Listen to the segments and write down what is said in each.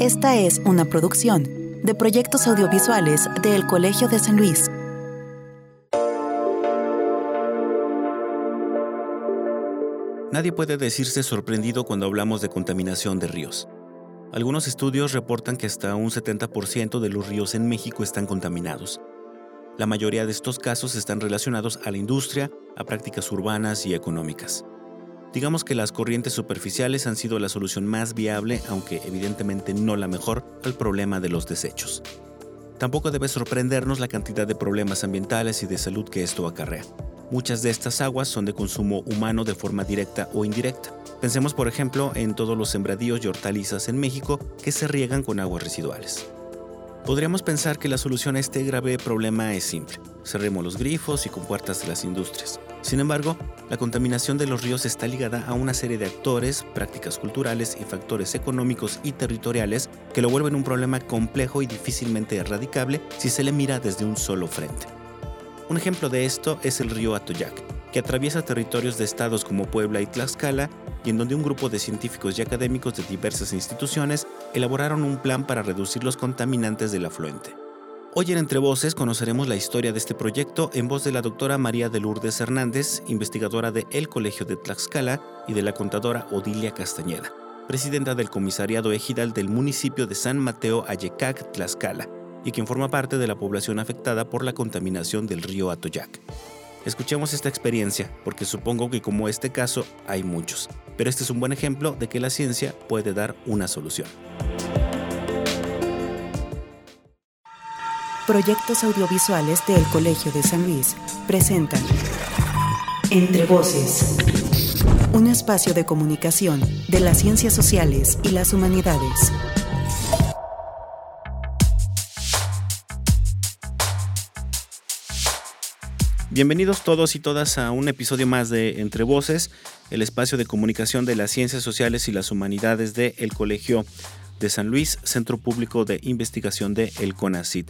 Esta es una producción de proyectos audiovisuales del Colegio de San Luis. Nadie puede decirse sorprendido cuando hablamos de contaminación de ríos. Algunos estudios reportan que hasta un 70% de los ríos en México están contaminados. La mayoría de estos casos están relacionados a la industria, a prácticas urbanas y económicas. Digamos que las corrientes superficiales han sido la solución más viable, aunque evidentemente no la mejor, al problema de los desechos. Tampoco debe sorprendernos la cantidad de problemas ambientales y de salud que esto acarrea. Muchas de estas aguas son de consumo humano de forma directa o indirecta. Pensemos por ejemplo en todos los sembradíos y hortalizas en México que se riegan con aguas residuales. Podríamos pensar que la solución a este grave problema es simple. Cerremos los grifos y compuertas de las industrias. Sin embargo, la contaminación de los ríos está ligada a una serie de actores, prácticas culturales y factores económicos y territoriales que lo vuelven un problema complejo y difícilmente erradicable si se le mira desde un solo frente. Un ejemplo de esto es el río Atoyac, que atraviesa territorios de estados como Puebla y Tlaxcala y en donde un grupo de científicos y académicos de diversas instituciones elaboraron un plan para reducir los contaminantes del afluente. Hoy en Entre Voces conoceremos la historia de este proyecto en voz de la doctora María de Lourdes Hernández, investigadora de El Colegio de Tlaxcala, y de la contadora Odilia Castañeda, presidenta del Comisariado Ejidal del municipio de San Mateo Ayecac, Tlaxcala, y quien forma parte de la población afectada por la contaminación del río Atoyac. Escuchemos esta experiencia, porque supongo que como este caso hay muchos, pero este es un buen ejemplo de que la ciencia puede dar una solución. Proyectos audiovisuales del Colegio de San Luis presentan Entre Voces, un espacio de comunicación de las ciencias sociales y las humanidades. Bienvenidos todos y todas a un episodio más de Entre Voces, el espacio de comunicación de las ciencias sociales y las humanidades del el Colegio de San Luis, Centro Público de Investigación de El CONACIT.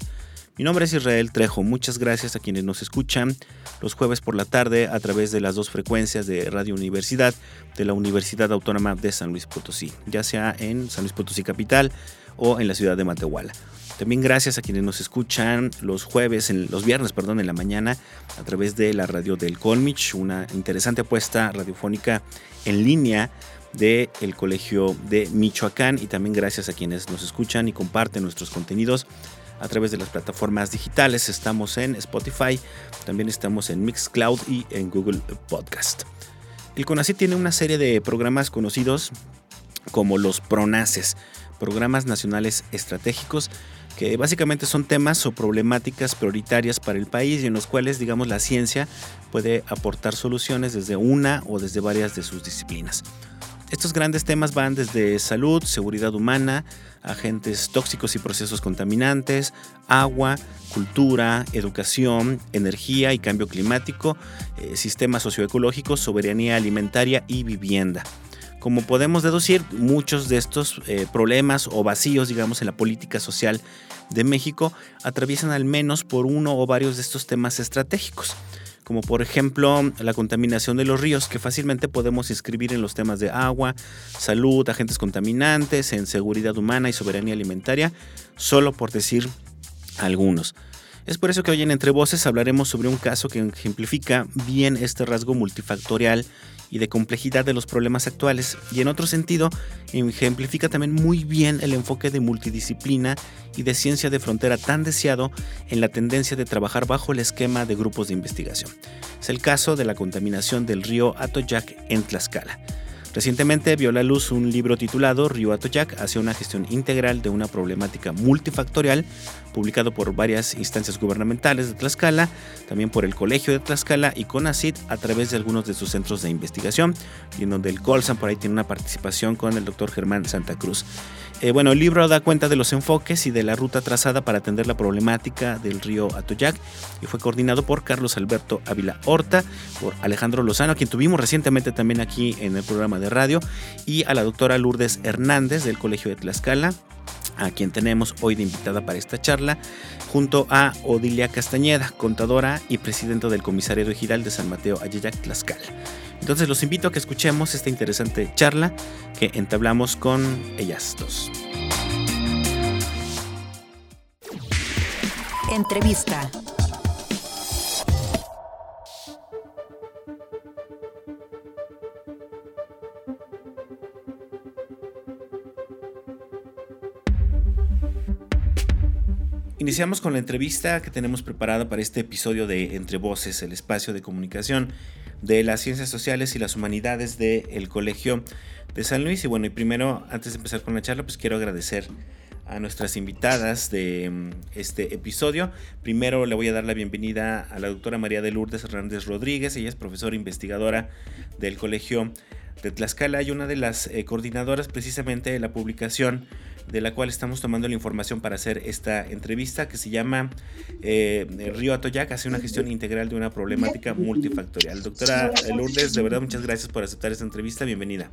Mi nombre es Israel Trejo, muchas gracias a quienes nos escuchan los jueves por la tarde a través de las dos frecuencias de Radio Universidad de la Universidad Autónoma de San Luis Potosí, ya sea en San Luis Potosí Capital o en la ciudad de Matehuala. También gracias a quienes nos escuchan los jueves, los viernes, perdón, en la mañana a través de la radio del Colmich, una interesante apuesta radiofónica en línea del el Colegio de Michoacán y también gracias a quienes nos escuchan y comparten nuestros contenidos a través de las plataformas digitales. Estamos en Spotify, también estamos en Mixcloud y en Google Podcast. El CONACYT tiene una serie de programas conocidos como los PRONACES, Programas Nacionales Estratégicos, que básicamente son temas o problemáticas prioritarias para el país y en los cuales, digamos, la ciencia puede aportar soluciones desde una o desde varias de sus disciplinas. Estos grandes temas van desde salud, seguridad humana, agentes tóxicos y procesos contaminantes, agua, cultura, educación, energía y cambio climático, eh, sistemas socioecológicos, soberanía alimentaria y vivienda. Como podemos deducir, muchos de estos eh, problemas o vacíos, digamos, en la política social de México atraviesan al menos por uno o varios de estos temas estratégicos como por ejemplo la contaminación de los ríos, que fácilmente podemos inscribir en los temas de agua, salud, agentes contaminantes, en seguridad humana y soberanía alimentaria, solo por decir algunos. Es por eso que hoy en Entre Voces hablaremos sobre un caso que ejemplifica bien este rasgo multifactorial y de complejidad de los problemas actuales y en otro sentido ejemplifica también muy bien el enfoque de multidisciplina y de ciencia de frontera tan deseado en la tendencia de trabajar bajo el esquema de grupos de investigación. Es el caso de la contaminación del río Atoyac en Tlaxcala. Recientemente vio la luz un libro titulado Río Atoyac hacia una gestión integral de una problemática multifactorial, publicado por varias instancias gubernamentales de Tlaxcala, también por el Colegio de Tlaxcala y CONACIT a través de algunos de sus centros de investigación, y en donde el Colsan por ahí tiene una participación con el doctor Germán Santa Cruz. Eh, bueno, el libro da cuenta de los enfoques y de la ruta trazada para atender la problemática del río Atoyac y fue coordinado por Carlos Alberto Ávila Horta, por Alejandro Lozano, a quien tuvimos recientemente también aquí en el programa de radio, y a la doctora Lourdes Hernández del Colegio de Tlaxcala, a quien tenemos hoy de invitada para esta charla, junto a Odilia Castañeda, contadora y presidenta del Comisariado Ejidal de San Mateo Ayayac, Tlaxcala. Entonces los invito a que escuchemos esta interesante charla que entablamos con ellas dos. Entrevista. Iniciamos con la entrevista que tenemos preparada para este episodio de Entre Voces, el espacio de comunicación de las ciencias sociales y las humanidades del Colegio de San Luis. Y bueno, y primero, antes de empezar con la charla, pues quiero agradecer a nuestras invitadas de mm, este episodio. Primero le voy a dar la bienvenida a la doctora María de Lourdes Hernández Rodríguez. Ella es profesora investigadora del Colegio de Tlaxcala y una de las eh, coordinadoras precisamente de la publicación de la cual estamos tomando la información para hacer esta entrevista que se llama eh, Río Atoyac, hace una gestión integral de una problemática multifactorial. Doctora Lourdes, de verdad muchas gracias por aceptar esta entrevista, bienvenida.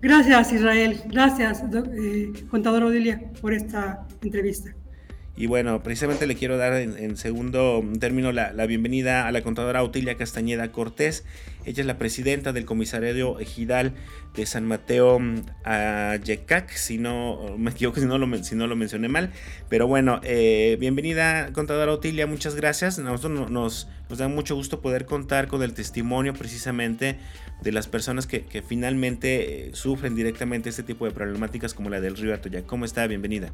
Gracias Israel, gracias eh, contador Odilia por esta entrevista. Y bueno, precisamente le quiero dar en, segundo término la, bienvenida a la contadora Otilia Castañeda Cortés. Ella es la presidenta del comisariado ejidal de San Mateo mm, Yecac, si no me equivoco, si no lo, si no lo mencioné mal. Pero bueno, eh, bienvenida contadora Otilia, muchas gracias. Nosotros nos, nos da mucho gusto poder contar con el testimonio precisamente de las personas que, finalmente eh, sufren directamente este tipo de problemáticas como la del río Atoyac. ¿Cómo está? Bienvenida.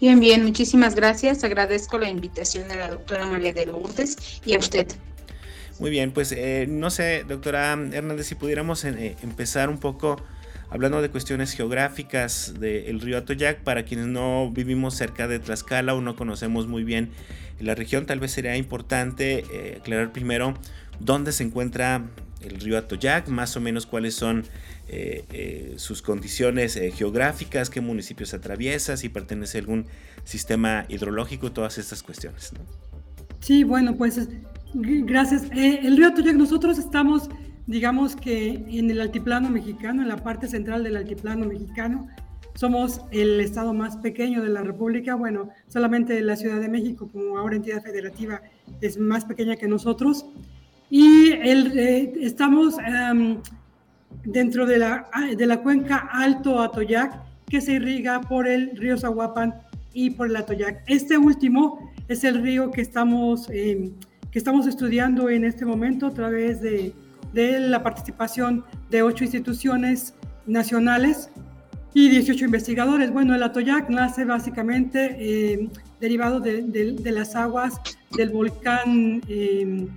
Bien, bien, muchísimas gracias. Agradezco la invitación a la doctora María de Lourdes y a usted. Muy bien, pues eh, no sé, doctora Hernández, si pudiéramos eh, empezar un poco hablando de cuestiones geográficas del río Atoyac, para quienes no vivimos cerca de Tlaxcala o no conocemos muy bien la región, tal vez sería importante eh, aclarar primero dónde se encuentra el río Atoyac, más o menos cuáles son eh, eh, sus condiciones eh, geográficas, qué municipios atraviesa, si pertenece a algún sistema hidrológico, todas estas cuestiones. Sí, bueno, pues gracias. el río Atoyac, nosotros estamos, digamos que en el altiplano mexicano, en la parte central del altiplano mexicano. Somos el estado más pequeño de la República. Bueno, solamente la Ciudad de México, como ahora entidad federativa, es más pequeña que nosotros. Y el, estamos em, dentro de la, de la cuenca Alto Atoyac, que se irriga por el río Zahuapan y por el Atoyac. Este último es el río que estamos, em, que estamos estudiando en este momento a través de, de la participación de ocho instituciones nacionales y 18 investigadores. Bueno, el Atoyac nace básicamente em, derivado de, de, las aguas del volcán eh,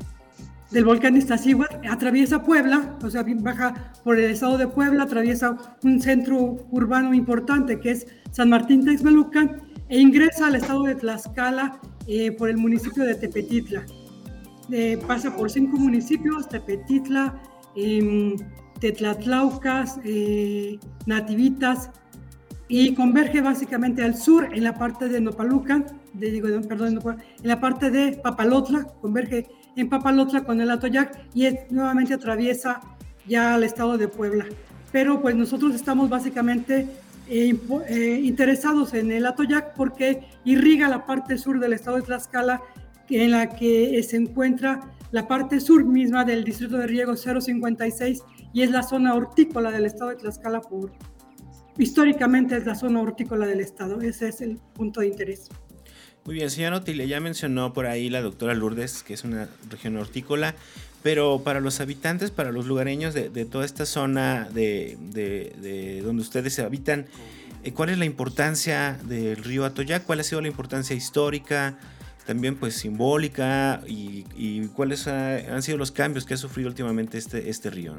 del volcán Iztaccíhuatl, atraviesa Puebla, o sea, baja por el estado de Puebla, atraviesa un centro urbano importante que es San Martín Texmelucan e ingresa al estado de Tlaxcala eh, por el municipio de Tepetitla. Eh, pasa por cinco municipios, Tepetitla, eh, Tetlatlaucas, Nativitas, y converge básicamente al sur en la parte de Nopalucan, de, digo, perdón, en la parte de Papalotla, converge en Papalotla con el Atoyac y nuevamente atraviesa ya al estado de Puebla. Pero pues nosotros estamos básicamente eh, eh, interesados en el Atoyac porque irriga la parte sur del estado de Tlaxcala en la que se encuentra la parte sur misma del distrito de riego 056 y es la zona hortícola del estado de Tlaxcala por históricamente es la zona hortícola del estado, ese es el punto de interés. Muy bien, señor Otile, ya mencionó por ahí la doctora Lourdes, que es una región hortícola, pero para los habitantes, para los lugareños de, toda esta zona de, donde ustedes se habitan, eh, ¿cuál es la importancia del río Atoyac? ¿Cuál ha sido la importancia histórica? También pues simbólica y, cuáles han sido los cambios que ha sufrido últimamente este, este río.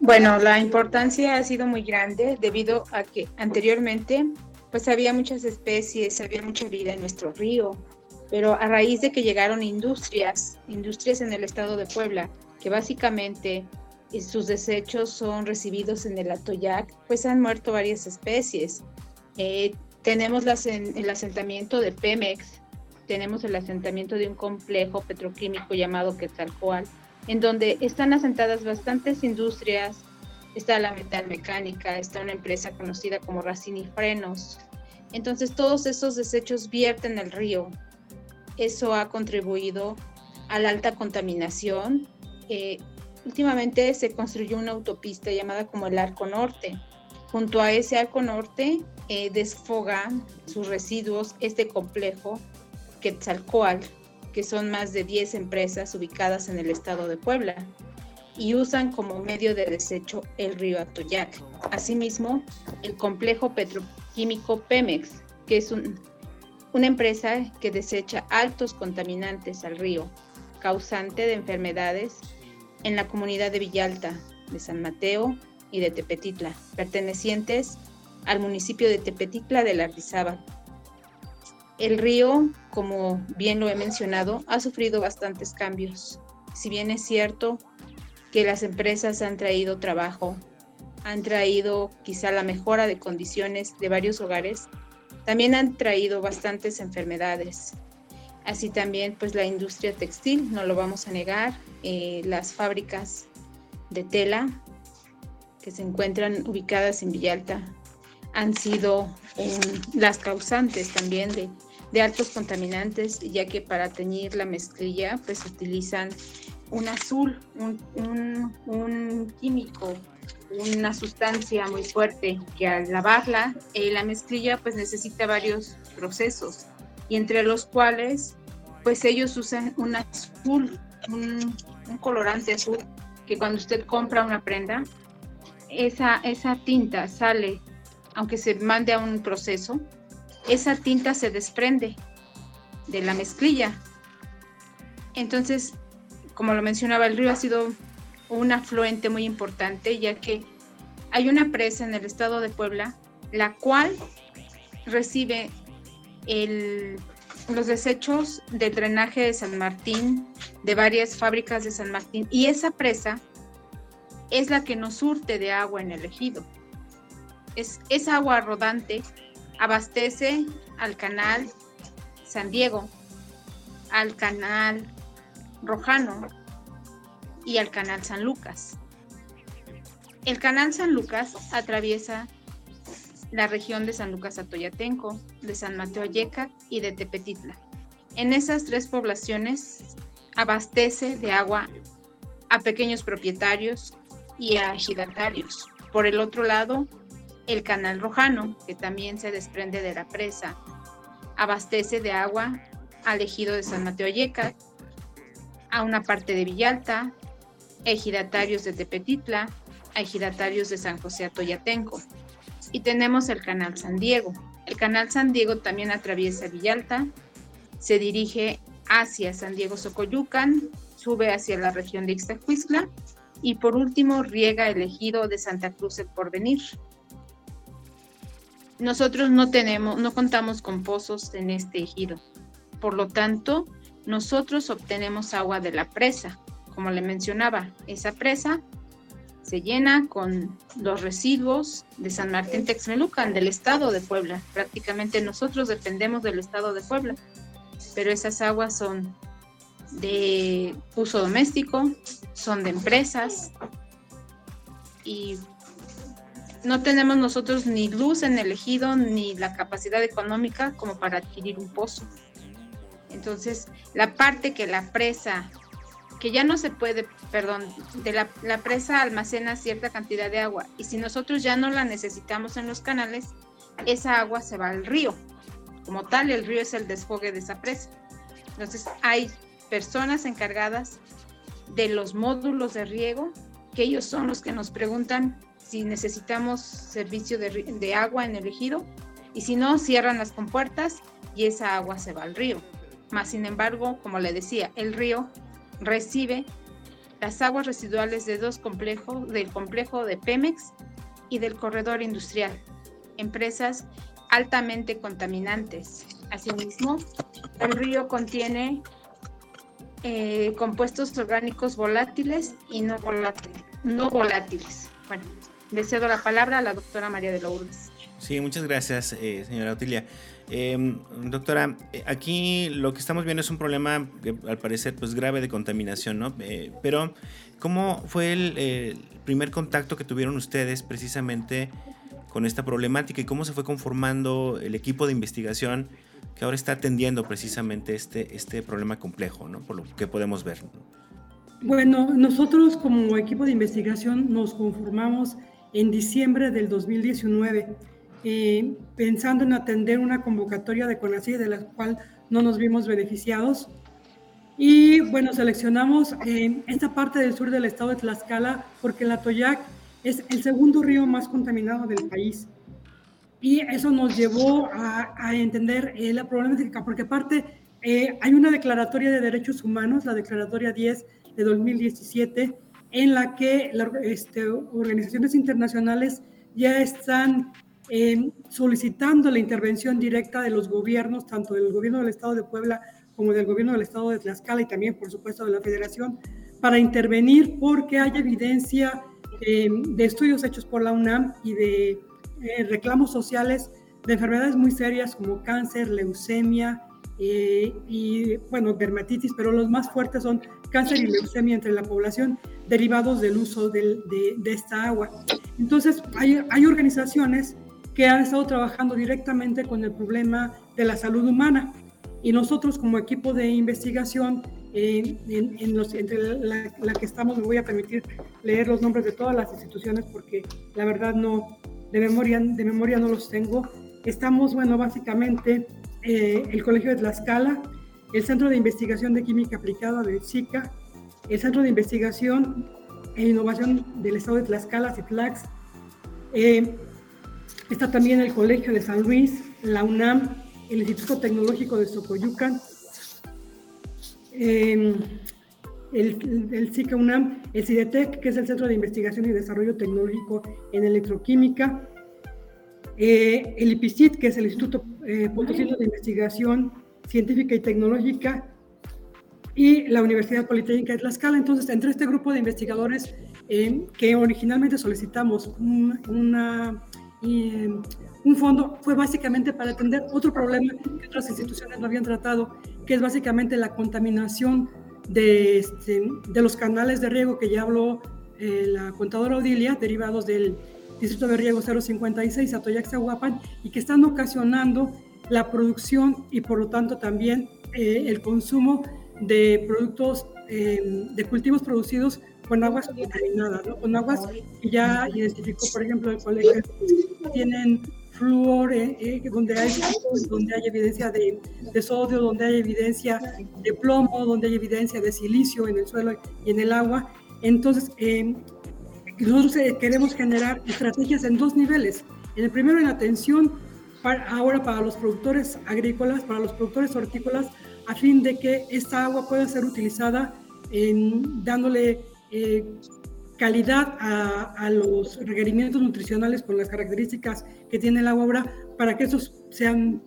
Bueno, la importancia ha sido muy grande debido a que anteriormente pues había muchas especies, había mucha vida en nuestro río, pero a raíz de que llegaron industrias, industrias en el estado de Puebla, que básicamente eh, sus desechos son recibidos en el Atoyac, pues han muerto varias especies. Eh, tenemos el asentamiento de Pemex, tenemos el asentamiento de un complejo petroquímico llamado Quetzalcoatl, en donde están asentadas bastantes industrias, está la metalmecánica, está una empresa conocida como Racini Frenos, entonces todos esos desechos vierten al río. Eso ha contribuido a la alta contaminación. Eh, últimamente se construyó una autopista llamada como el Arco Norte. Junto a ese arco norte eh, desfoga sus residuos este complejo Quetzalcoatl, que son más de 10 empresas ubicadas en el estado de Puebla y usan como medio de desecho el río Atoyac. Asimismo, el complejo petroquímico Pemex, que es una empresa que desecha altos contaminantes al río, causante de enfermedades en la comunidad de Villalta, de San Mateo y de Tepetitla, pertenecientes al municipio de Tepetitla de la Rizaba. El río, como bien lo he mencionado, ha sufrido bastantes cambios. Si bien es cierto que las empresas han traído trabajo, han traído quizá la mejora de condiciones de varios hogares, también han traído bastantes enfermedades. Así también pues la industria textil, no lo vamos a negar, eh, las fábricas de tela que se encuentran ubicadas en Villalta han sido las causantes también de, de, altos contaminantes, ya que para teñir la mezclilla pues utilizan un azul, un, químico, una sustancia muy fuerte que al lavarla, eh, la mezclilla pues necesita varios procesos y entre los cuales pues ellos usan un azul, un, colorante azul que cuando usted compra una prenda, esa, esa tinta sale, aunque se mande a un proceso, esa tinta se desprende de la mezclilla. Entonces, como lo mencionaba, el río ha sido un afluente muy importante, ya que hay una presa en el estado de Puebla, la cual recibe los desechos del drenaje de San Martín, de varias fábricas de San Martín, y esa presa es la que nos surte de agua en el ejido. Es, esa agua rodante abastece al canal San Diego, al canal Rojano y al Canal San Lucas. El Canal San Lucas atraviesa la región de San Lucas Atoyatenco, de San Mateo Yeca y de Tepetitla. En esas tres poblaciones abastece de agua a pequeños propietarios y a ejidatarios. Por el otro lado, el Canal Rojano, que también se desprende de la presa, abastece de agua al ejido de San Mateo Yeca a una parte de Villalta, ejidatarios de Tepetitla, ejidatarios de San José Atoyatenco. Y tenemos el Canal San Diego. El Canal San Diego también atraviesa Villalta, se dirige hacia San Diego Socoyucan, sube hacia la región de Ixtacuistla y por último riega el ejido de Santa Cruz el Porvenir. Nosotros no tenemos, no contamos con pozos en este ejido. Por lo tanto, nosotros obtenemos agua de la presa. Como le mencionaba, esa presa se llena con los residuos de San Martín Texmelucan, del estado de Puebla. Prácticamente nosotros dependemos del estado de Puebla, pero esas aguas son de uso doméstico, son de empresas y no tenemos nosotros ni luz en el ejido ni la capacidad económica como para adquirir un pozo. Entonces, la parte que la presa, que ya no se puede, perdón, de la, presa almacena cierta cantidad de agua y si nosotros ya no la necesitamos en los canales, esa agua se va al río. Como tal, el río es el desfogue de esa presa. Entonces, hay personas encargadas de los módulos de riego, que ellos son los que nos preguntan si necesitamos servicio de, de agua en el ejido y si no, cierran las compuertas y esa agua se va al río. Más sin embargo, como le decía, el río recibe las aguas residuales de dos complejos, del complejo de Pemex y del corredor industrial, empresas altamente contaminantes. Asimismo, el río contiene eh, compuestos orgánicos volátiles y no volátiles. No volátiles. Bueno, le cedo la palabra a la doctora María de Lourdes. Sí, muchas gracias, eh, señora Otilia. Em, doctora, eh, aquí lo que estamos viendo es un problema al parecer pues grave de contaminación, ¿no? Eh, pero ¿cómo fue el, primer contacto que tuvieron ustedes precisamente con esta problemática y cómo se fue conformando el equipo de investigación que ahora está atendiendo precisamente este, este problema complejo, ¿no? Por lo que podemos ver. Bueno, nosotros como equipo de investigación nos conformamos en diciembre del 2019, eh, pensando en atender una convocatoria de CONACYT de la cual no nos vimos beneficiados. Y bueno, seleccionamos eh, esta parte del sur del estado de Tlaxcala porque la Toyac es el segundo río más contaminado del país. Y eso nos llevó a, entender eh, la problemática, porque aparte eh, hay una declaratoria de derechos humanos, la declaratoria 10 de 2017, en la que este, organizaciones internacionales ya están eh, solicitando la intervención directa de los gobiernos, tanto del gobierno del Estado de Puebla como del gobierno del Estado de Tlaxcala y también, por supuesto, de la Federación, para intervenir porque hay evidencia eh, de estudios hechos por la UNAM y de reclamos sociales de enfermedades muy serias como cáncer, leucemia, eh, y, bueno, dermatitis, pero los más fuertes son cáncer y leucemia entre la población derivados del uso de, de, esta agua. Entonces, hay, hay, organizaciones que han estado trabajando directamente con el problema de la salud humana y nosotros como equipo de investigación, en, los, entre la, la, que estamos, me voy a permitir leer los nombres de todas las instituciones porque la verdad no, de memoria, de memoria no los tengo. Estamos, bueno, básicamente eh, el Colegio de Tlaxcala, el Centro de Investigación de Química Aplicada de SICA, el Centro de Investigación e Innovación del Estado de Tlaxcala, CITLAX. Eh, está también el Colegio de San Luis, la UNAM, el Instituto Tecnológico de Socoyucan, em, el, el, SICA UNAM, el CIDETEC, que es el Centro de Investigación y Desarrollo Tecnológico en Electroquímica, eh, el IPICIT, que es el Instituto eh, de Investigación Científica y Tecnológica, y la Universidad Politécnica de Tlaxcala. Entonces, entre este grupo de investigadores eh, que originalmente solicitamos un, una, eh, un fondo, fue básicamente para atender otro problema que otras instituciones no habían tratado, que es básicamente la contaminación de, este, de los canales de riego que ya habló la contadora Odilia, derivados del Distrito de Riego 056, Atoyac-Zahuapan, y que están ocasionando la producción y por lo tanto también eh, el consumo de productos, eh, de cultivos producidos con aguas contaminadas, con aguas que ya identificó, por ejemplo, el colegio, tienen flúor, eh, donde, hay, donde hay evidencia de, de, sodio, donde hay evidencia de plomo, donde hay evidencia de silicio en el suelo y en el agua. Entonces, nosotros eh, queremos generar estrategias en dos niveles. En el primero, en atención para, ahora para los productores agrícolas, para los productores hortícolas, a fin de que esta agua pueda ser utilizada en dándole eh, calidad a, a, los requerimientos nutricionales con las características que tiene agua ahora, para que esos sean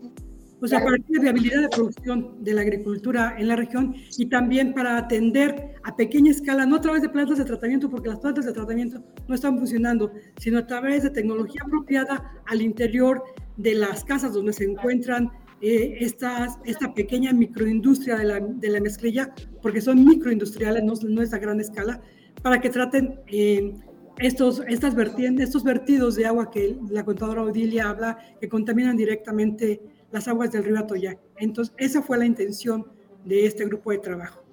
o sea, para la viabilidad de producción de la agricultura en la región y también para atender a pequeña escala, no a través de plantas de tratamiento, porque las plantas de tratamiento no están funcionando, sino a través de tecnología apropiada al interior de las casas donde se encuentran eh, esta pequeña microindustria de la, de la mezclilla, porque son microindustriales, no, no es a gran escala, para que traten eh, estos, estas vertientes, estos vertidos de agua que la contadora Odilia habla, que contaminan directamente las aguas del río Atoyac. Entonces, esa fue la intención de este grupo de trabajo.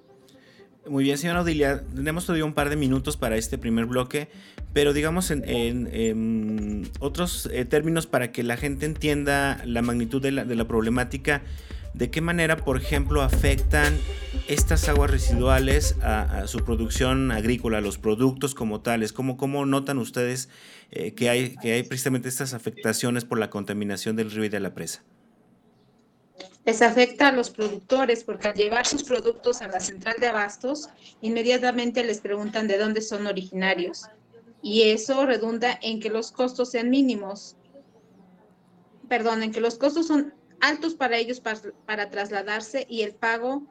Muy bien, señora Odilia, tenemos todavía un par de minutos para este primer bloque, pero digamos en, otros eh, términos para que la gente entienda la magnitud de la, de la, problemática, de qué manera, por ejemplo, afectan estas aguas residuales a, su producción agrícola, a los productos como tales, cómo, cómo notan ustedes eh, que, hay, que hay precisamente estas afectaciones por la contaminación del río y de la presa les afecta a los productores porque al llevar sus productos a la central de abastos, inmediatamente les preguntan de dónde son originarios. Y eso redunda en que los costos sean mínimos. Perdón, en que los costos son altos para ellos para, trasladarse y el pago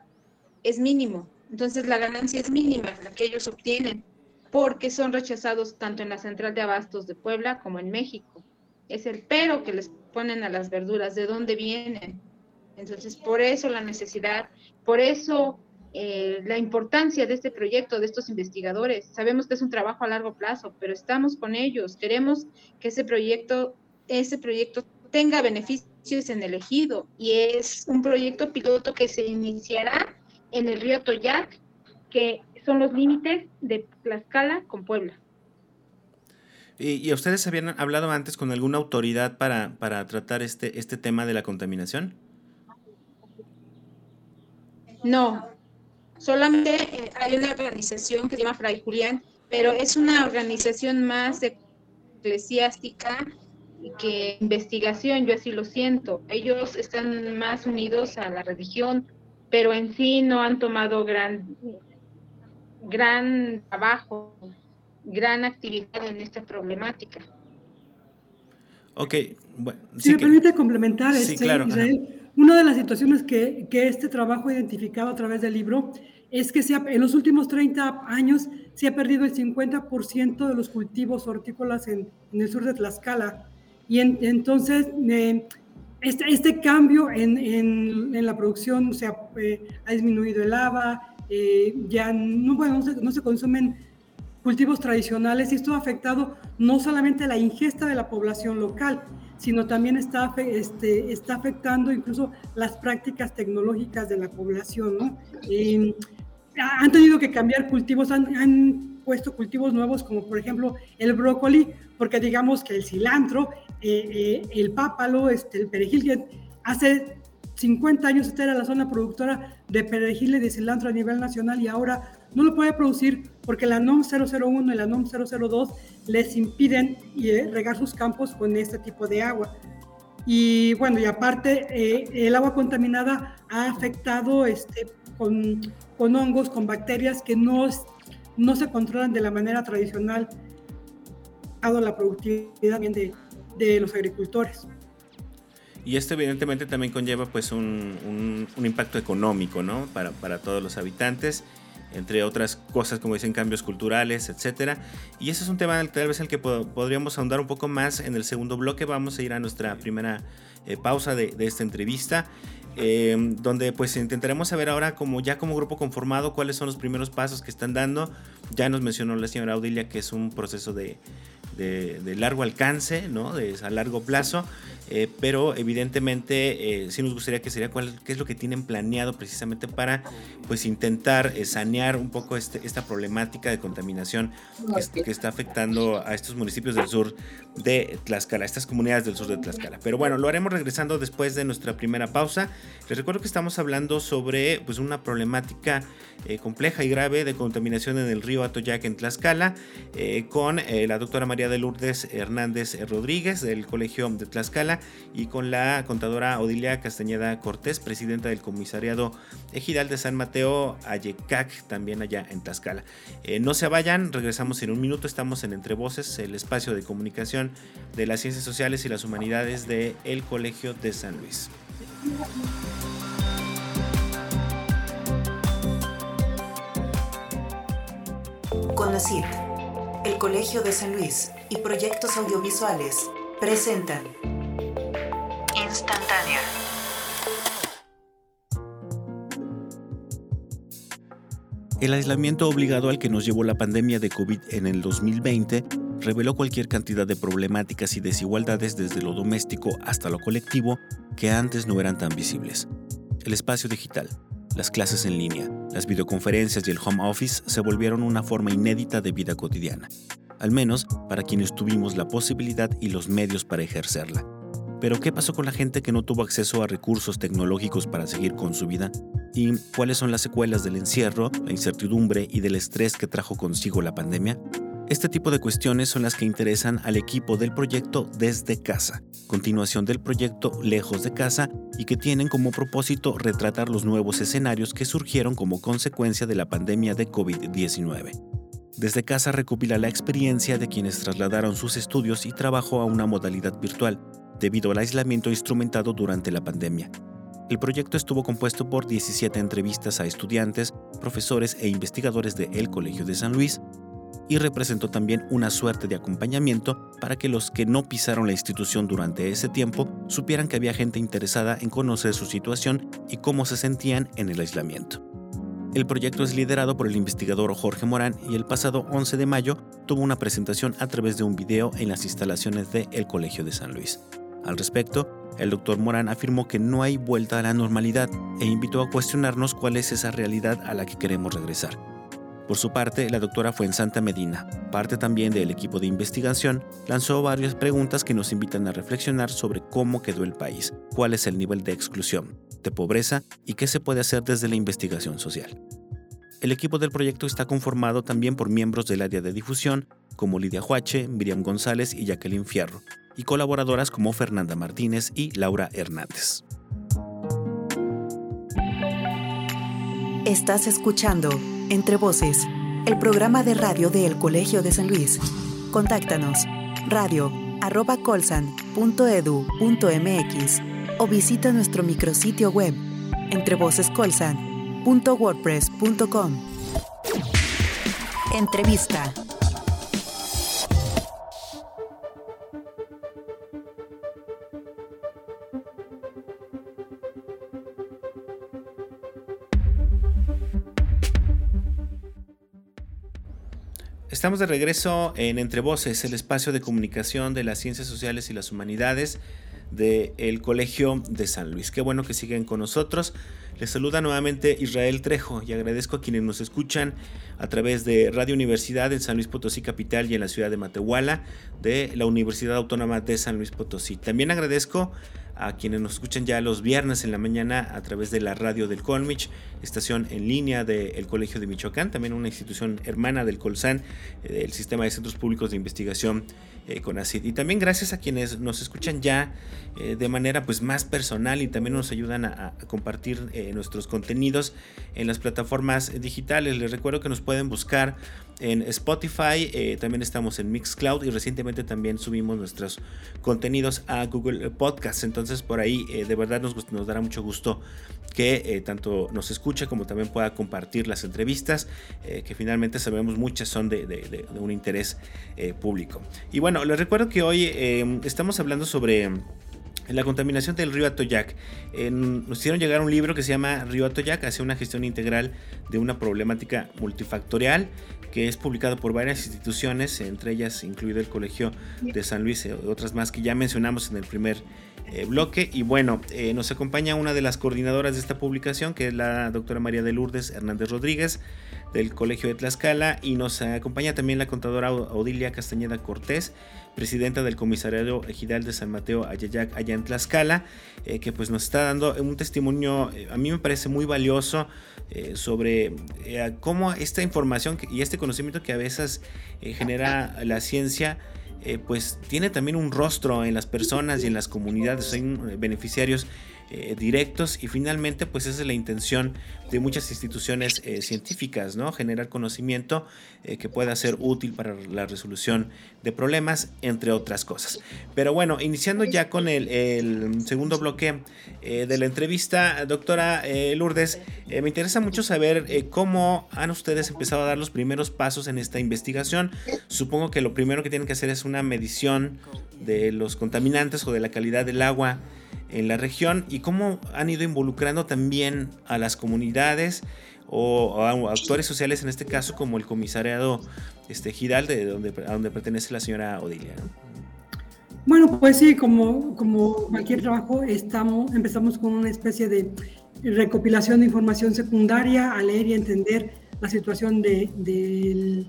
es mínimo. Entonces la ganancia es mínima la que ellos obtienen porque son rechazados tanto en la central de abastos de Puebla como en México. Es el pero que les ponen a las verduras, de dónde vienen entonces, por eso la necesidad, por eso eh, la importancia de este proyecto, de estos investigadores. Sabemos que es un trabajo a largo plazo, pero estamos con ellos. Queremos que ese proyecto, ese proyecto tenga beneficios en el ejido y es un proyecto piloto que se iniciará en el río Toyac, que son los límites de Tlaxcala con Puebla. ¿Y, ustedes habían hablado antes con alguna autoridad para, para tratar este, este tema de la contaminación? No, solamente eh, hay una organización que se llama Fray Julián, pero es una organización más eclesiástica que investigación, yo así lo siento. Ellos están más unidos a la religión, pero en sí no han tomado gran, gran trabajo gran actividad en esta problemática. Ok, bueno. Si me permite complementar, este, Israel, una de las situaciones que, que, este trabajo ha identificado a través del libro es que se en los últimos 30 años se ha perdido el 50% de los cultivos hortícolas en, en, el sur de Tlaxcala. Y entonces, eh, este, este, cambio en, en, la producción o sea, eh, ha disminuido el lava, eh, ya no, bueno, no, se, no se consumen cultivos tradicionales y esto ha afectado no solamente la ingesta de la población local, sino también está, este, está afectando incluso las prácticas tecnológicas de la población. ¿no? han tenido que cambiar cultivos, han, puesto cultivos nuevos como por ejemplo el brócoli, porque digamos que el cilantro, eh, eh, el pápalo, este, el perejil, hace 50 años esta era la zona productora de perejil y de cilantro a nivel nacional y ahora no lo puede producir porque la NOM 001 y la NOM 002 les impiden eh, regar sus campos con este tipo de agua. Y bueno, y aparte, eh, el agua contaminada ha afectado este, con, con, hongos, con bacterias que no, no se controlan de la manera tradicional, dado la productividad de, de los agricultores. Y esto evidentemente también conlleva pues un, un, un impacto económico, ¿no? Para, para todos los habitantes entre otras cosas como dicen cambios culturales, etcétera. Y ese es un tema tal vez el que podríamos ahondar un poco más en el segundo bloque. Vamos a ir a nuestra primera eh, pausa de, esta entrevista. Em, donde pues intentaremos saber ahora como ya como grupo conformado cuáles son los primeros pasos que están dando. Ya nos mencionó la señora Audilia que es un proceso de, de, largo alcance, ¿no? de a largo plazo. Eh, pero evidentemente eh, sí nos gustaría que sería cuál qué es lo que tienen planeado precisamente para pues intentar eh, sanear un poco este, esta problemática de contaminación que, está afectando a estos municipios del sur de Tlaxcala, estas comunidades del sur de Tlaxcala. Pero bueno, lo haremos regresando después de nuestra primera pausa. Les recuerdo que estamos hablando sobre pues una problemática compleja y grave de contaminación en el río Atoyac en Tlaxcala con la doctora María de Lourdes Hernández Rodríguez del Colegio de Tlaxcala y con la contadora Odilia Castañeda Cortés, presidenta del comisariado Ejidal de San Mateo, Ayecac, también allá en Tlaxcala. Eh, no se vayan, regresamos en un minuto, estamos en Entre Voces, el espacio de comunicación de las ciencias sociales y las humanidades del el Colegio de San Luis. Conocid, el Colegio de San Luis y proyectos audiovisuales presentan El aislamiento obligado al que nos llevó la pandemia de COVID en el 2020 reveló cualquier cantidad de problemáticas y desigualdades desde lo doméstico hasta lo colectivo que antes no eran tan visibles. El espacio digital, las clases en línea, las videoconferencias y el home office se volvieron una forma inédita de vida cotidiana, al menos para quienes tuvimos la posibilidad y los medios para ejercerla. Pero ¿qué pasó con la gente que no tuvo acceso a recursos tecnológicos para seguir con su vida? ¿Y cuáles son las secuelas del encierro, la incertidumbre y del estrés que trajo consigo la pandemia? Este tipo de cuestiones son las que interesan al equipo del proyecto Desde Casa, continuación del proyecto Lejos de Casa y que tienen como propósito retratar los nuevos escenarios que surgieron como consecuencia de la pandemia de COVID-19. Desde casa recopila la experiencia de quienes trasladaron sus estudios y trabajo a una modalidad virtual debido al aislamiento instrumentado durante la pandemia. El proyecto estuvo compuesto por 17 entrevistas a estudiantes, profesores e investigadores de El Colegio de San Luis y representó también una suerte de acompañamiento para que los que no pisaron la institución durante ese tiempo supieran que había gente interesada en conocer su situación y cómo se sentían en el aislamiento. El proyecto es liderado por el investigador Jorge Morán y el pasado 11 de mayo tuvo una presentación a través de un video en las instalaciones de El Colegio de San Luis. Al respecto, el doctor Morán afirmó que no hay vuelta a la normalidad e invitó a cuestionarnos cuál es esa realidad a la que queremos regresar. Por su parte, la doctora Fuensanta Medina, parte también del equipo de investigación, lanzó varias preguntas que nos invitan a reflexionar sobre cómo quedó el país, cuál es el nivel de exclusión, de pobreza y qué se puede hacer desde la investigación social. El equipo del proyecto está conformado también por miembros del área de difusión, como Lidia Huache, Miriam González y Jacqueline Fierro, y colaboradoras como Fernanda Martínez y Laura Hernández. Estás escuchando Entre Voces, el programa de radio del Colegio de San Luis. Contáctanos radio arroba colsan.edu.mx o visita nuestro micrositio web entrevocescolsan.wordpress.com. Entrevista. Estamos de regreso en Entre Voces, el espacio de comunicación de las ciencias sociales y las humanidades del Colegio de San Luis. Qué bueno que siguen con nosotros. Les saluda nuevamente Israel Trejo y agradezco a quienes nos escuchan a través de Radio Universidad en San Luis Potosí Capital y en la ciudad de Matehuala de la Universidad Autónoma de San Luis Potosí. También agradezco a quienes nos escuchan ya los viernes en la mañana a través de la radio del Colmich, estación en línea del Colegio de Michoacán, también una institución hermana del Colsan, eh, el Sistema de Centros Públicos de Investigación eh, con ACID. Y también gracias a quienes nos escuchan ya eh, de manera pues más personal y también nos ayudan a, compartir nuestros contenidos en las plataformas digitales. Les recuerdo que nos pueden buscar en Spotify, también estamos en Mixcloud y recientemente también subimos nuestros contenidos a Google Podcast. Entonces por ahí de verdad nos, nos dará mucho gusto que tanto nos escuche como también pueda compartir las entrevistas, que finalmente sabemos muchas son de, de un interés público. Y bueno, les recuerdo que hoy em, estamos hablando sobre la contaminación del río Atoyac. nos hicieron llegar un libro que se llama Río Atoyac, hacia una gestión integral de una problemática multifactorial, que es publicado por varias instituciones, entre ellas incluido el Colegio de San Luis y otras más que ya mencionamos en el primer eh, bloque. Y bueno, eh, nos acompaña una de las coordinadoras de esta publicación, que es la doctora María de Lourdes Hernández Rodríguez del Colegio de Tlaxcala y nos acompaña también la contadora Odilia Castañeda Cortés, presidenta del Comisariado Ejidal de San Mateo Ayayac allá en Tlaxcala, eh, que pues nos está dando un testimonio, eh, a mí me parece muy valioso eh, sobre cómo esta información y este conocimiento que a veces genera la ciencia, pues tiene también un rostro en las personas y en las comunidades, hay beneficiarios eh, directos y finalmente pues esa es la intención de muchas instituciones eh, científicas, ¿no? Generar conocimiento eh, que pueda ser útil para la resolución de problemas, entre otras cosas. Pero bueno, iniciando ya con el, segundo bloque de la entrevista, doctora Lourdes, me interesa mucho saber cómo han ustedes empezado a dar los primeros pasos en esta investigación. Supongo que lo primero que tienen que hacer es una medición de los contaminantes o de la calidad del agua en la región y cómo han ido involucrando también a las comunidades o a actores sociales, en este caso como el comisariado este, Gidal, de donde, a donde pertenece la señora Odilia. Bueno, pues sí, como, como cualquier trabajo, estamos, empezamos con una especie de recopilación de información secundaria a leer y entender la situación de, de,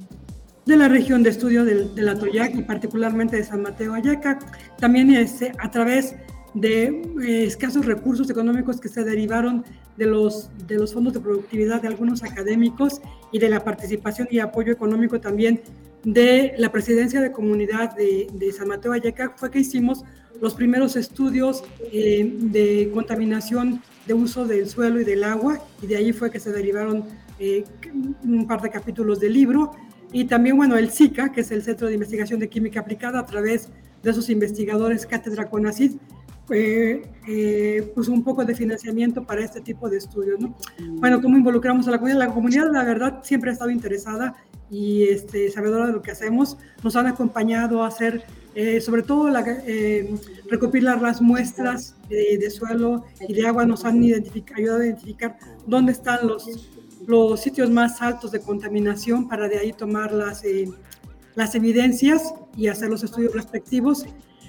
la región de estudio del, la Atoyac y particularmente de San Mateo Ayaca. También este, a través de eh, escasos recursos económicos que se derivaron de los, de los fondos de productividad de algunos académicos y de la participación y apoyo económico también de la presidencia de comunidad de, de San Mateo Ayaca, fue que hicimos los primeros estudios eh, de contaminación de uso del suelo y del agua, y de ahí fue que se derivaron eh, un par de capítulos del libro. Y también, bueno, el SICA, que es el Centro de Investigación de Química Aplicada, a través de esos investigadores Cátedra CONACYT, eh, pues un poco de financiamiento para este tipo de estudios. ¿no? Bueno, ¿cómo involucramos a la comunidad? La comunidad, la verdad, siempre ha estado interesada y este, sabedora de lo que hacemos. Nos han acompañado a hacer, eh, sobre todo, la, eh, recopilar las muestras de, suelo y de agua, nos han ayudado a identificar dónde están los, los sitios más altos de contaminación para de ahí tomar las, eh, las evidencias y hacer los estudios respectivos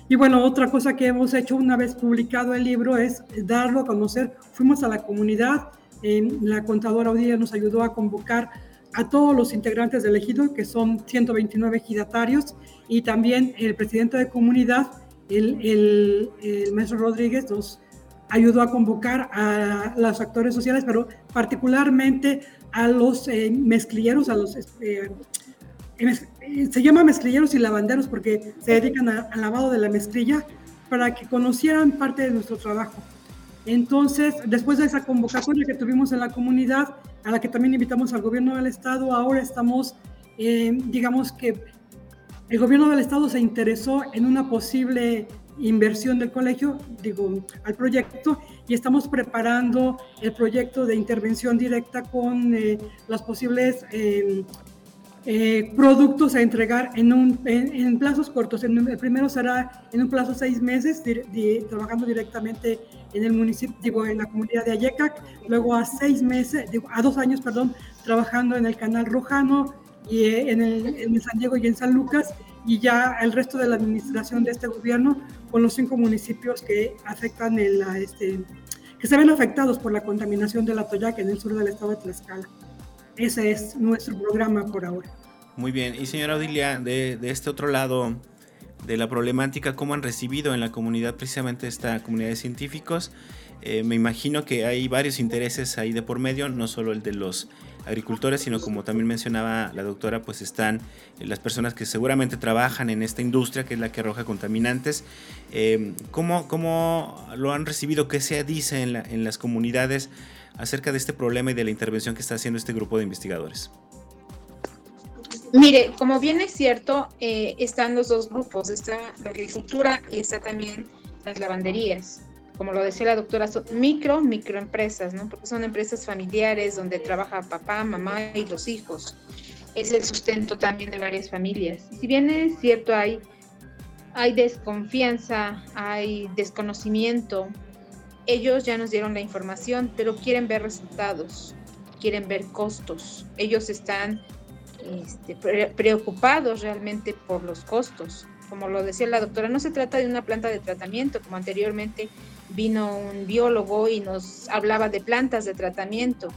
y bueno, otra cosa que hemos hecho una vez publicado el libro es darlo a conocer. Fuimos a la comunidad, la contadora Odilia nos ayudó a convocar a todos los integrantes del ejido, que son 129 ejidatarios, y también el presidente de comunidad, el, el, el maestro Rodríguez, nos ayudó a convocar a los actores sociales, pero particularmente a los eh, mezclilleros, a los... Eh, se llama mezclilleros y lavanderos porque se dedican al lavado de la mezclilla para que conocieran parte de nuestro trabajo. Entonces, después de esa convocatoria que tuvimos en la comunidad, a la que también invitamos al gobierno del estado, ahora estamos, eh, digamos que el gobierno del estado se interesó en una posible inversión del colegio, digo, al proyecto, y estamos preparando el proyecto de intervención directa con eh, las posibles eh, eh, productos a entregar en, un, en, plazos cortos. el primero será en un plazo de seis meses, trabajando directamente en el municipio, digo, en la comunidad de Ayecac, luego a seis meses, digo, a dos años, perdón, trabajando en el canal Rojano y en, el, en San Diego y en San Lucas, y ya el resto de la administración de este gobierno con los cinco municipios que afectan el, este, que se ven afectados por la contaminación de la Toyac en el sur del estado de Tlaxcala. Ese es nuestro programa por ahora. Muy bien. Y señora Odilia, de, de este otro lado de la problemática, ¿cómo han recibido en la comunidad precisamente esta comunidad de científicos? Eh, me imagino que hay varios intereses ahí de por medio, no solo el de los agricultores, sino como también mencionaba la doctora, pues están las personas que seguramente trabajan en esta industria, que es la que arroja contaminantes. Eh, ¿cómo, ¿cómo, lo han recibido? ¿Qué se dice en las comunidades acerca de este problema y de la intervención que está haciendo este grupo de investigadores? Mire, como bien es cierto, eh, están los dos grupos, está la agricultura y está también las lavanderías. Como lo decía la doctora, son micro, microempresas, ¿no? Porque son empresas familiares donde trabaja papá, mamá y los hijos. Es el sustento también de varias familias. si bien es cierto, hay, hay desconfianza, hay desconocimiento, ellos ya nos dieron la información, pero quieren ver resultados, quieren ver costos. Ellos están este, preocupados realmente por los costos. Como lo decía la doctora, no se trata de una planta de tratamiento, como anteriormente vino un biólogo y nos hablaba de plantas de tratamiento,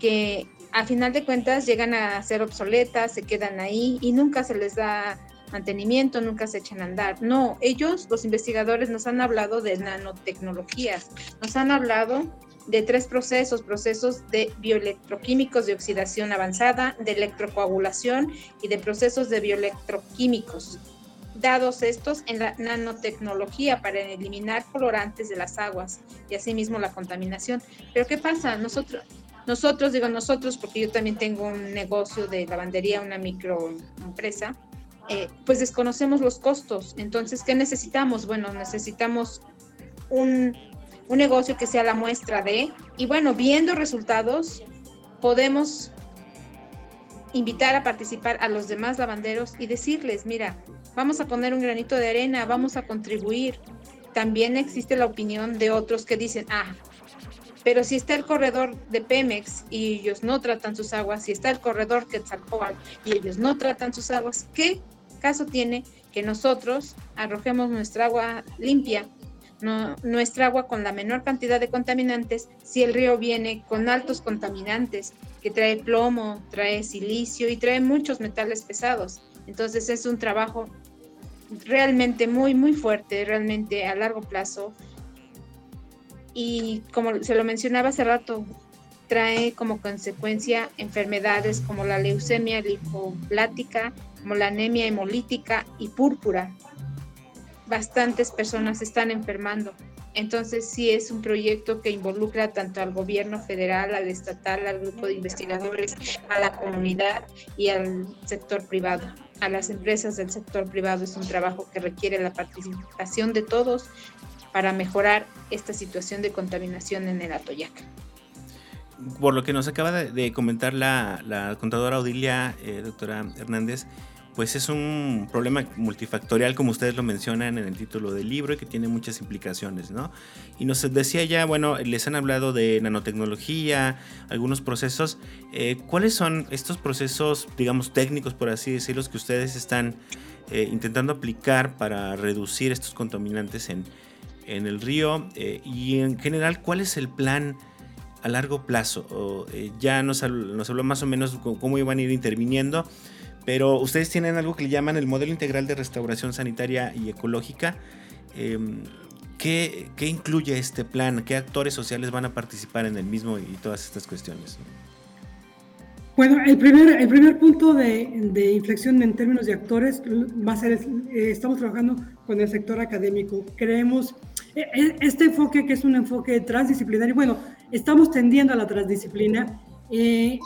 que a final de cuentas llegan a ser obsoletas, se quedan ahí y nunca se les da mantenimiento, nunca se echan a andar. No, ellos, los investigadores, nos han hablado de nanotecnologías, nos han hablado de tres procesos, procesos de bioelectroquímicos de oxidación avanzada, de electrocoagulación y de procesos de bioelectroquímicos. Dados estos en la nanotecnología para eliminar colorantes de las aguas y asimismo la contaminación. Pero ¿qué pasa? Nosotros, nosotros digo nosotros porque yo también tengo un negocio de lavandería, una microempresa, eh, pues desconocemos los costos. Entonces, ¿qué necesitamos? Bueno, necesitamos un un negocio que sea la muestra de, y bueno, viendo resultados, podemos invitar a participar a los demás lavanderos y decirles, mira, vamos a poner un granito de arena, vamos a contribuir. También existe la opinión de otros que dicen, ah, pero si está el corredor de Pemex y ellos no tratan sus aguas, si está el corredor Quetzalcóatl y ellos no tratan sus aguas, ¿qué caso tiene que nosotros arrojemos nuestra agua limpia nuestra agua con la menor cantidad de contaminantes si el río viene con altos contaminantes, que trae plomo, trae silicio y trae muchos metales pesados. Entonces es un trabajo realmente muy, muy fuerte, realmente a largo plazo. Y como se lo mencionaba hace rato, trae como consecuencia enfermedades como la leucemia linfoplática, como la anemia hemolítica y púrpura, bastantes personas están enfermando. Entonces sí es un proyecto que involucra tanto al gobierno federal, al estatal, al grupo de investigadores, a la comunidad y al sector privado. A las empresas del sector privado es un trabajo que requiere la participación de todos para mejorar esta situación de contaminación en el Atoyac. Por lo que nos acaba de, comentar la, contadora Odilia, eh, doctora Hernández, pues es un problema multifactorial, como ustedes lo mencionan en el título del libro, y que tiene muchas implicaciones, ¿no? Y nos decía ya, bueno, les han hablado de nanotecnología, algunos procesos. Eh, ¿Cuáles son estos procesos, digamos, técnicos, por así decirlo, que ustedes están eh, intentando aplicar para reducir estos contaminantes en, en el río? Eh, y en general, ¿cuál es el plan a largo plazo? Ya nos, nos, habló más o menos cómo iban a ir interviniendo, pero ustedes tienen algo que le llaman el modelo integral de restauración sanitaria y ecológica. Em, ¿qué, ¿qué, incluye este plan? ¿Qué actores sociales van a participar en el mismo y todas estas cuestiones? Bueno, el primer, el primer punto de, de, inflexión en términos de actores va a ser, eh, estamos trabajando con el sector académico. Creemos, e, e, este enfoque que es un enfoque transdisciplinario, bueno, estamos tendiendo a la transdisciplina, eh,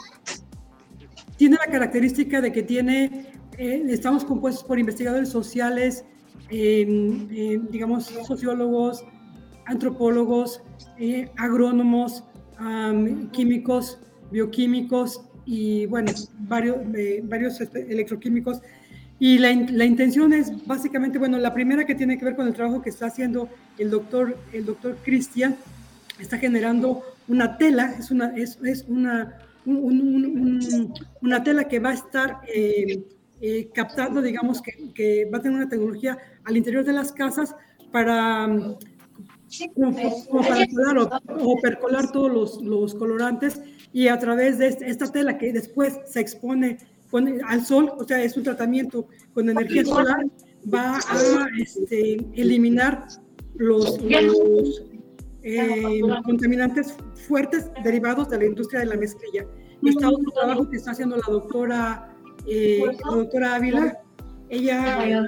tiene la característica de que tiene, eh, estamos compuestos por investigadores sociales, digamos, sociólogos, antropólogos, agrónomos, químicos, bioquímicos, y bueno, varios, eh, varios este, electroquímicos. Y la, la, intención es básicamente, bueno, la primera que tiene que ver con el trabajo que está haciendo el doctor, el doctor Cristian, está generando una tela, es una, es, es una, una tela que va a estar eh, eh, captando, digamos, que, que, va a tener una tecnología al interior de las casas para, como, para colar o, o, percolar todos los, los colorantes y a través de este, esta tela que después se expone al sol, o sea, es un tratamiento con energía solar, va a este, eliminar los, eh, contaminantes fuertes derivados de la industria de la mezclilla. Está otro trabajo que está haciendo la doctora, eh, la doctora Ávila, ella,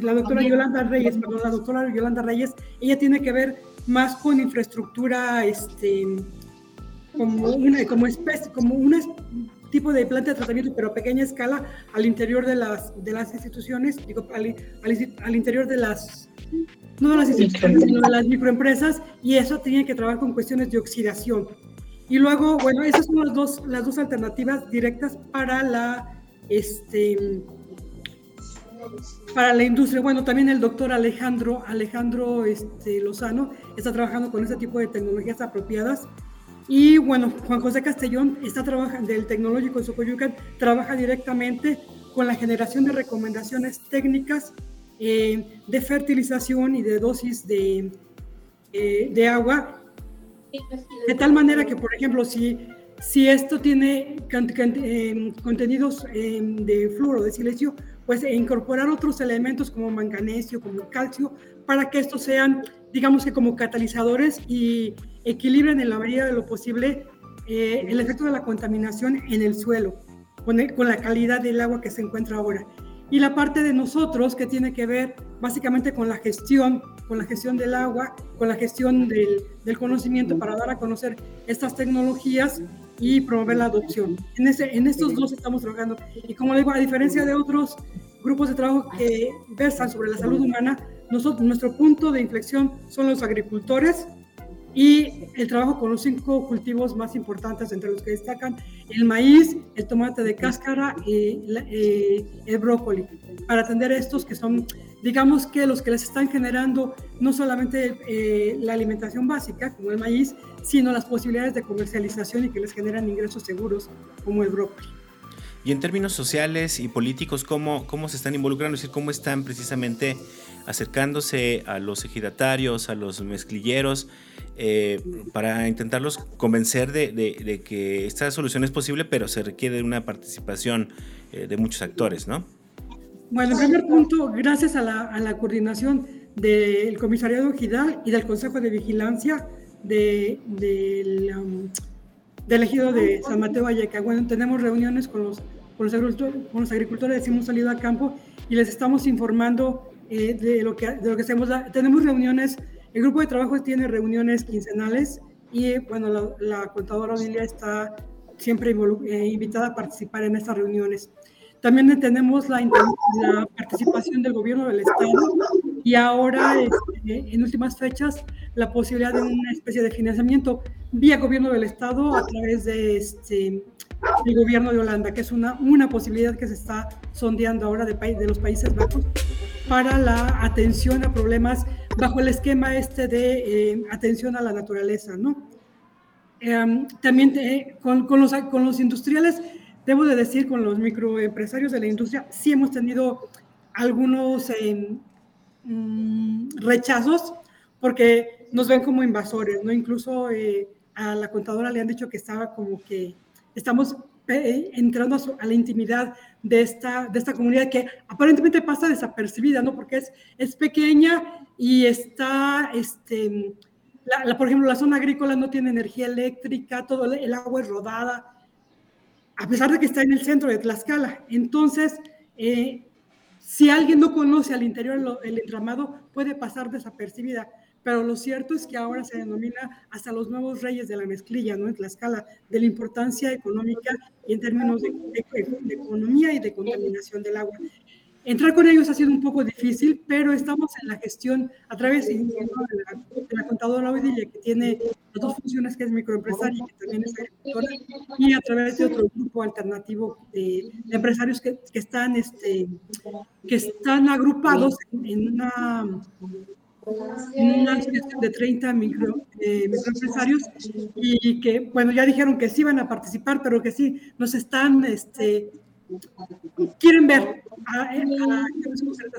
la doctora Yolanda Reyes, perdón, la doctora Yolanda Reyes, ella tiene que ver más con infraestructura, este, como una, como especie, como un tipo de planta de tratamiento, pero a pequeña escala, al interior de las, de las instituciones, digo, al, al, interior de las, no de las instituciones, sino de las microempresas, y eso tiene que trabajar con cuestiones de oxidación. Y luego, bueno, esas son las dos, las dos alternativas directas para la, este, para la industria. Bueno, también el doctor Alejandro, Alejandro este, Lozano está trabajando con ese tipo de tecnologías apropiadas y bueno, Juan José Castellón está trabajando del Tecnológico de Socoyucan, trabaja directamente con la generación de recomendaciones técnicas eh, de fertilización y de dosis de, eh, de agua, de tal manera que, por ejemplo, si, si esto tiene eh, contenidos de fluoro, de silicio, pues incorporar otros elementos como manganesio, como calcio, para que estos sean, digamos que como catalizadores y equilibren en la medida de lo posible eh, el efecto de la contaminación en el suelo, con, con, la calidad del agua que se encuentra ahora. Y la parte de nosotros que tiene que ver básicamente con la gestión, con la gestión del agua, con la gestión del, del conocimiento para dar a conocer estas tecnologías y promover la adopción. En, ese, en estos dos estamos trabajando. Y como digo, a diferencia de otros grupos de trabajo que versan sobre la salud humana, nosotros, nuestro punto de inflexión son los agricultores, y el trabajo con los cinco cultivos más importantes, entre los que destacan el maíz, el tomate de cáscara y eh, el brócoli, para atender estos que son, digamos que los que les están generando no solamente eh, la alimentación básica, como el maíz, sino las posibilidades de comercialización y que les generan ingresos seguros, como el brócoli. Y en términos sociales y políticos, ¿cómo, cómo se están involucrando? Es decir, ¿cómo están precisamente acercándose a los ejidatarios, a los mezclilleros, eh, para intentarlos convencer de, que esta solución es posible, pero se requiere una participación eh, de muchos actores, ¿no? Bueno, en primer punto, gracias a la, coordinación del Comisariado Ejidal y del Consejo de Vigilancia de, del, um, del ejido de San Mateo Valleca. Bueno, tenemos reuniones con los, con los, agricultores, con los agricultores, hemos salido a campo y les estamos informando eh, de, lo que, de lo que hacemos. Tenemos reuniones el grupo de trabajo tiene reuniones quincenales y bueno, la, contadora Odilia está siempre eh, invitada a participar en estas reuniones. También tenemos la, la, participación del gobierno del Estado y ahora, este, en últimas fechas, la posibilidad de una especie de financiamiento vía gobierno del Estado a través de este, el gobierno de Holanda, que es una, una posibilidad que se está sondeando ahora de, de los Países Bajos para la atención a problemas bajo el esquema este de eh, atención a la naturaleza, ¿no? Em, también eh, con, con, los, con los industriales, debo de decir, con los microempresarios de la industria, sí hemos tenido algunos em, mm, rechazos porque nos ven como invasores, ¿no? Incluso eh, a la contadora le han dicho que estaba como que estamos eh, entrando a, la intimidad de esta, de esta comunidad que aparentemente pasa desapercibida, ¿no? Porque es, es pequeña y está, este, la, por ejemplo, la zona agrícola no tiene energía eléctrica, todo el agua es rodada, a pesar de que está en el centro de Tlaxcala. Entonces, eh, si alguien no conoce al interior el entramado, puede pasar desapercibida pero lo cierto es que ahora se denomina hasta los nuevos reyes de la mezclilla, ¿no? En escala de la importancia económica y en términos de, economía y de contaminación del agua. Entrar con ellos ha sido un poco difícil, pero estamos en la gestión a través de la, de la contadora Odilia, que tiene las dos funciones, que es microempresaria, que también es agricultora, y a través de otro grupo alternativo de, empresarios que, que, están, este, que están agrupados en una una de 30 micro, eh, microempresarios y que, bueno, ya dijeron que sí van a participar, pero que sí nos están, este, quieren ver a, a,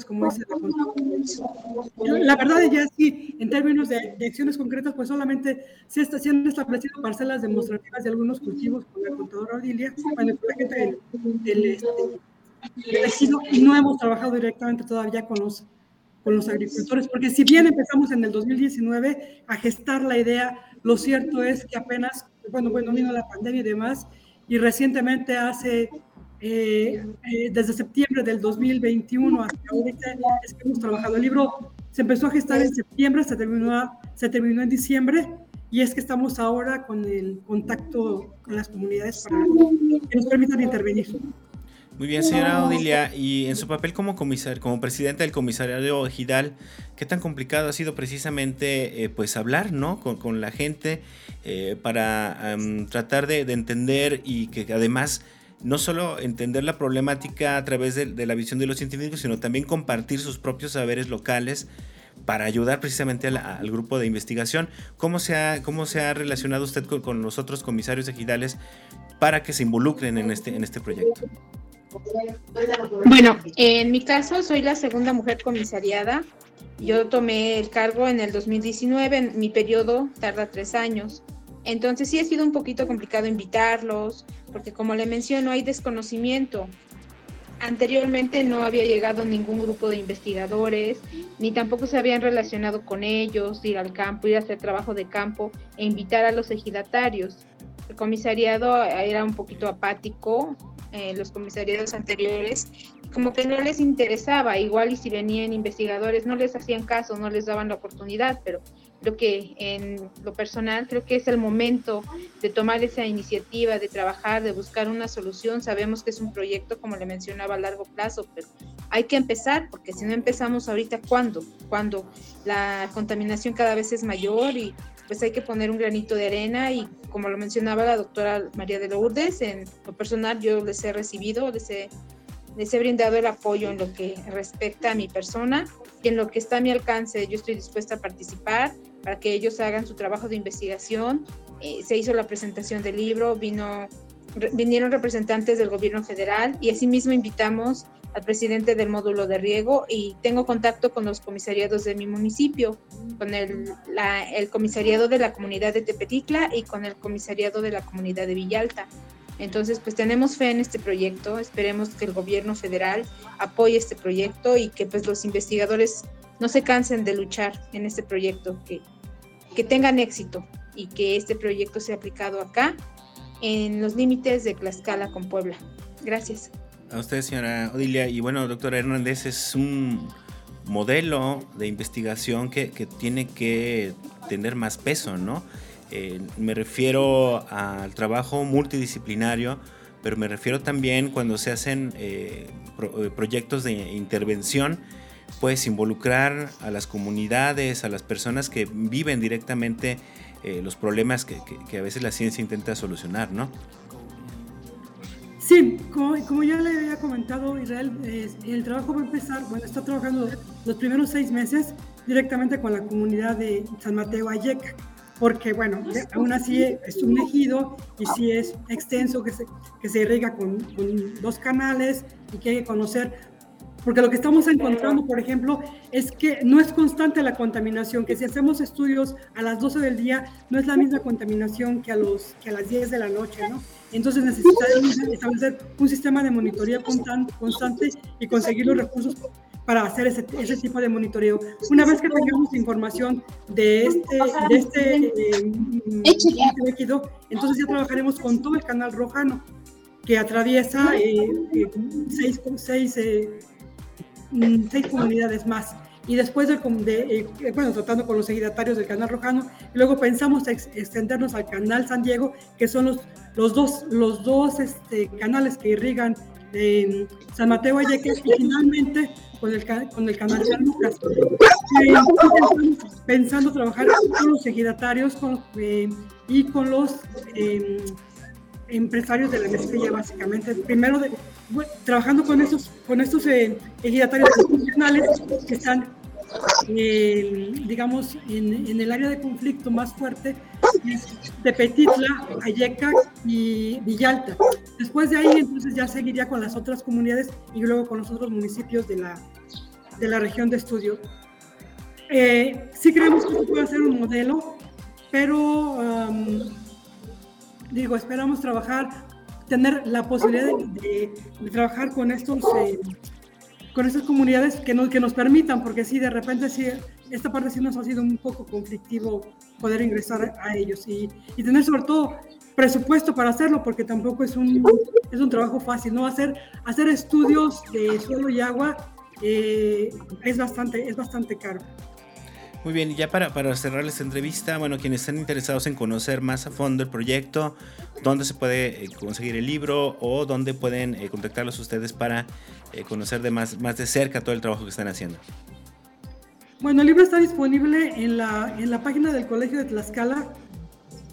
como dice la, la verdad ya sí, en términos de, acciones concretas, pues solamente se, está, se han establecido parcelas demostrativas de algunos cultivos con la contadora Odilia, bueno, la gente del, del, este, y no hemos trabajado directamente todavía con los con los agricultores, porque si bien empezamos en el 2019 a gestar la idea, lo cierto es que apenas, bueno, bueno, vino la pandemia y demás, y recientemente hace, eh, eh, desde septiembre del 2021 hasta ahorita, es que hemos trabajado. El libro se empezó a gestar en septiembre, se terminó, se terminó en diciembre, y es que estamos ahora con el contacto con las comunidades para que nos permitan intervenir. Muy bien, señora Odilia. Y en su papel como comisar, como presidenta del comisariado Gidal, ¿qué tan complicado ha sido precisamente eh, pues hablar ¿no? con, la gente eh, para tratar de, entender y que además no solo entender la problemática a través de, la visión de los científicos, sino también compartir sus propios saberes locales para ayudar precisamente al, grupo de investigación. ¿Cómo se ha, cómo se ha relacionado usted con, con los otros comisarios ejidales para que se involucren en este, en este proyecto? Bueno, en mi caso soy la segunda mujer comisariada. Yo tomé el cargo en el 2019, mi periodo tarda tres años. Entonces sí ha sido un poquito complicado invitarlos, porque como le menciono, hay desconocimiento. Anteriormente no había llegado ningún grupo de investigadores, ni tampoco se habían relacionado con ellos, ir al campo, ir a hacer trabajo de campo e invitar a los ejidatarios. El comisariado era un poquito apático, eh, los comisariados anteriores, como que no les interesaba, igual y si venían investigadores no les hacían caso, no les daban la oportunidad, pero creo que en lo personal creo que es el momento de tomar esa iniciativa, de trabajar, de buscar una solución. Sabemos que es un proyecto, como le mencionaba, a largo plazo, pero hay que empezar, porque si no empezamos ahorita, ¿cuándo? Cuando la contaminación cada vez es mayor y pues hay que poner un granito de arena y como lo mencionaba la doctora María de Lourdes, en lo personal yo les he recibido, les he, les he brindado el apoyo en lo que respecta a mi persona y en lo que está a mi alcance yo estoy dispuesta a participar para que ellos hagan su trabajo de investigación. Eh, se hizo la presentación del libro, vino, vinieron representantes del gobierno federal y asimismo invitamos al presidente del módulo de riego y tengo contacto con los comisariados de mi municipio, con el, el comisariado de la comunidad de Tepeticla y con el comisariado de la comunidad de Villalta. Entonces, pues tenemos fe en este proyecto, esperemos que el gobierno federal apoye este proyecto y que pues los investigadores no se cansen de luchar en este proyecto, que, que tengan éxito y que este proyecto sea aplicado acá en los límites de Tlaxcala con Puebla. Gracias. A usted, señora Odilia. Y bueno, doctora Hernández, es un modelo de investigación que, tiene que tener más peso, ¿no? Eh, me refiero al trabajo multidisciplinario, pero me refiero también cuando se hacen eh, eh, proyectos de intervención, pues involucrar a las comunidades, a las personas que viven directamente los problemas que, que a veces la ciencia intenta solucionar, ¿no? Sí, como, ya le había comentado Israel, el trabajo va a empezar, bueno, está trabajando los primeros seis meses directamente con la comunidad de San Mateo Ayeca, porque bueno, aún así es un ejido y sí es extenso, que se, que se irriga con, con dos canales y que hay que conocer porque lo que estamos encontrando, por ejemplo, es que no es constante la contaminación, que si hacemos estudios a las 12 del día, no es la misma contaminación que a, los, que a las 10 de la noche, ¿no? Entonces necesitamos establecer un sistema de monitoreo constante y conseguir los recursos para hacer ese, ese, tipo de monitoreo. Una vez que tengamos información de este, de este eh, líquido, entonces ya trabajaremos con todo el canal rojano que atraviesa eh, eh, seis, seis Mm, seis comunidades más. Y después de, de eh, bueno, tratando con los ejidatarios del Canal Rojano, luego pensamos extendernos al Canal San Diego, que son los, los dos, los dos este, canales que irrigan San Mateo Ayaque, y finalmente con el, con el Canal San Lucas. Eh, pensando trabajar con los ejidatarios eh, y con los em, empresarios de la mezclilla, básicamente. Primero, de, trabajando con estos, con estos eh, ejidatarios profesionales que están, eh, digamos, en, en, el área de conflicto más fuerte, de Petitla, Ayeca y Villalta. Después de ahí, entonces ya seguiría con las otras comunidades y luego con los otros municipios de la, de la región de estudio. Eh, sí creemos que esto puede ser un modelo, pero um, digo, esperamos trabajar, tener la posibilidad de, trabajar con estos, eh, con estas comunidades que nos, que nos permitan, porque sí, de repente sí, esta parte sí nos ha sido un poco conflictivo poder ingresar a ellos y, y tener sobre todo presupuesto para hacerlo, porque tampoco es un, es un trabajo fácil, ¿no? Hacer, hacer estudios de suelo y agua eh, es, bastante, es bastante caro. Muy bien, y ya para, para cerrar esta entrevista, bueno, quienes estén interesados en conocer más a fondo el proyecto, dónde se puede eh, conseguir el libro o dónde pueden eh, contactarlos ustedes para eh, conocer de más, más de cerca todo el trabajo que están haciendo. Bueno, el libro está disponible en la, en la página del Colegio de Tlaxcala.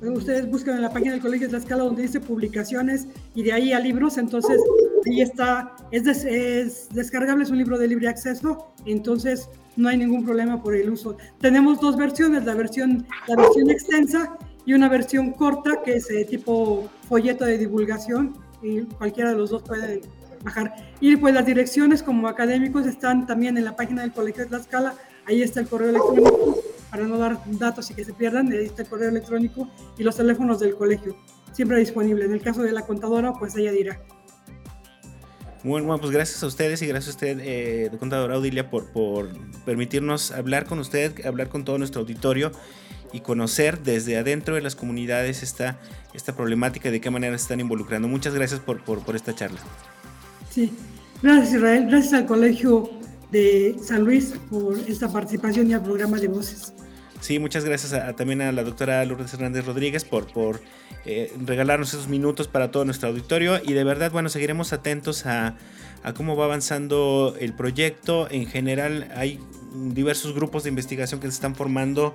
Ustedes buscan en la página del Colegio de Tlaxcala donde dice publicaciones y de ahí a libros, entonces ahí está, es, es descargable, es un libro de libre acceso, entonces no hay ningún problema por el uso. Tenemos dos versiones, la versión, la versión extensa y una versión corta que es tipo folleto de divulgación y cualquiera de los dos puede bajar. Y pues las direcciones como académicos están también en la página del Colegio de Tlaxcala, ahí está el correo electrónico, para no dar datos y que se pierdan, ahí está el correo electrónico y los teléfonos del colegio, siempre disponible. En el caso de la contadora, pues ella dirá. Bueno, pues gracias a ustedes y gracias a usted, eh, contadora Audilia, por, permitirnos hablar con usted, hablar con todo nuestro auditorio y conocer desde adentro de las comunidades esta, esta problemática y de qué manera se están involucrando. Muchas gracias por, por esta charla. Sí, gracias Israel, gracias al Colegio de San Luis por esta participación y al programa de voces. Sí, muchas gracias también a la doctora Lourdes Hernández Rodríguez por, por eh, regalarnos esos minutos para todo nuestro auditorio y de verdad, bueno, seguiremos atentos a, a, cómo va avanzando el proyecto. En general hay diversos grupos de investigación que se están formando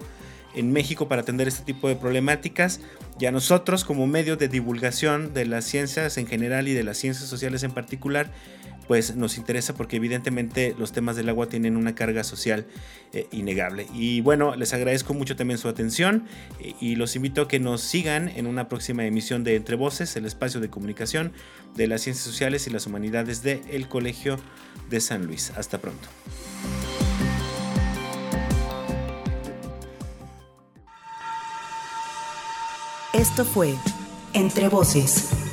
en México para atender este tipo de problemáticas. Y a nosotros como medio de divulgación de las ciencias en general y de las ciencias sociales en particular, pues nos interesa porque evidentemente los temas del agua tienen una carga social eh, innegable. Y bueno, les agradezco mucho también su atención eh, y los invito a que nos sigan en una próxima emisión de Entre Voces, el espacio de comunicación de las ciencias sociales y las humanidades del el Colegio de San Luis. Hasta pronto. Esto fue Entre Voces